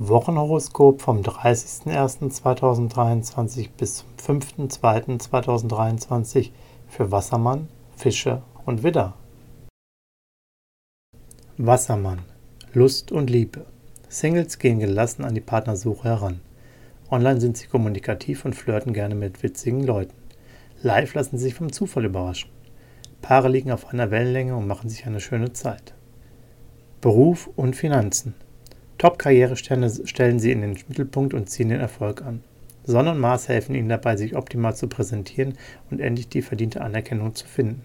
Wochenhoroskop vom 30.01.2023 bis zum 5.02.2023 für Wassermann, Fische und Widder. Wassermann. Lust und Liebe. Singles gehen gelassen an die Partnersuche heran. Online sind sie kommunikativ und flirten gerne mit witzigen Leuten. Live lassen sie sich vom Zufall überraschen. Paare liegen auf einer Wellenlänge und machen sich eine schöne Zeit. Beruf und Finanzen. Top-Karrieresterne stellen sie in den Mittelpunkt und ziehen den Erfolg an. Sonne und Mars helfen ihnen dabei, sich optimal zu präsentieren und endlich die verdiente Anerkennung zu finden.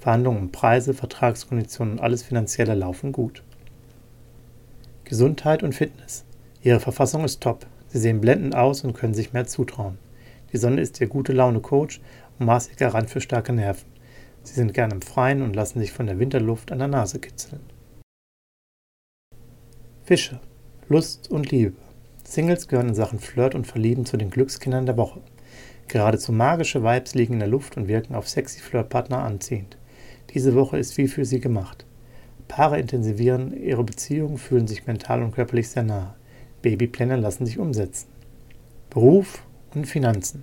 Verhandlungen um Preise, Vertragskonditionen und alles Finanzielle laufen gut. Gesundheit und Fitness. Ihre Verfassung ist top. Sie sehen blendend aus und können sich mehr zutrauen. Die Sonne ist ihr gute Laune Coach und Mars ihr Garant für starke Nerven. Sie sind gern im Freien und lassen sich von der Winterluft an der Nase kitzeln. Fische. Lust und Liebe. Singles gehören in Sachen Flirt und Verlieben zu den Glückskindern der Woche. Geradezu magische Vibes liegen in der Luft und wirken auf sexy Flirtpartner anziehend. Diese Woche ist wie für sie gemacht. Paare intensivieren ihre Beziehung, fühlen sich mental und körperlich sehr nahe. Babypläne lassen sich umsetzen. Beruf und Finanzen.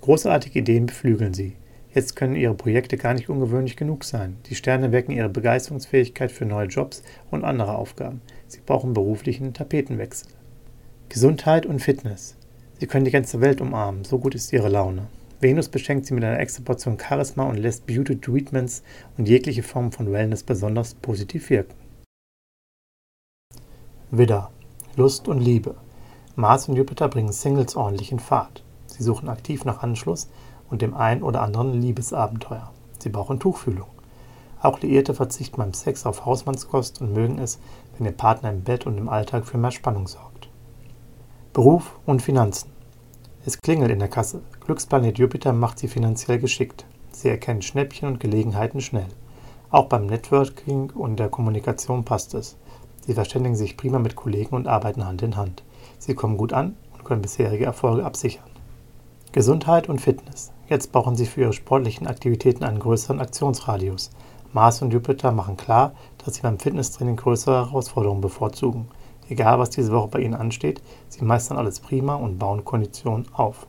Großartige Ideen beflügeln sie. Jetzt können Ihre Projekte gar nicht ungewöhnlich genug sein. Die Sterne wecken Ihre Begeisterungsfähigkeit für neue Jobs und andere Aufgaben. Sie brauchen beruflichen Tapetenwechsel. Gesundheit und Fitness. Sie können die ganze Welt umarmen, so gut ist Ihre Laune. Venus beschenkt Sie mit einer extra Portion Charisma und lässt Beauty Treatments und jegliche Form von Wellness besonders positiv wirken. Widder. Lust und Liebe. Mars und Jupiter bringen Singles ordentlich in Fahrt. Sie suchen aktiv nach Anschluss und dem ein oder anderen Liebesabenteuer. Sie brauchen Tuchfühlung. Auch Liierte verzichten beim Sex auf Hausmannskost und mögen es, wenn ihr Partner im Bett und im Alltag für mehr Spannung sorgt. Beruf und Finanzen. Es klingelt in der Kasse. Glücksplanet Jupiter macht sie finanziell geschickt. Sie erkennen Schnäppchen und Gelegenheiten schnell. Auch beim Networking und der Kommunikation passt es. Sie verständigen sich prima mit Kollegen und arbeiten Hand in Hand. Sie kommen gut an und können bisherige Erfolge absichern. Gesundheit und Fitness. Jetzt brauchen Sie für Ihre sportlichen Aktivitäten einen größeren Aktionsradius. Mars und Jupiter machen klar, dass Sie beim Fitnesstraining größere Herausforderungen bevorzugen. Egal, was diese Woche bei Ihnen ansteht, Sie meistern alles prima und bauen Konditionen auf.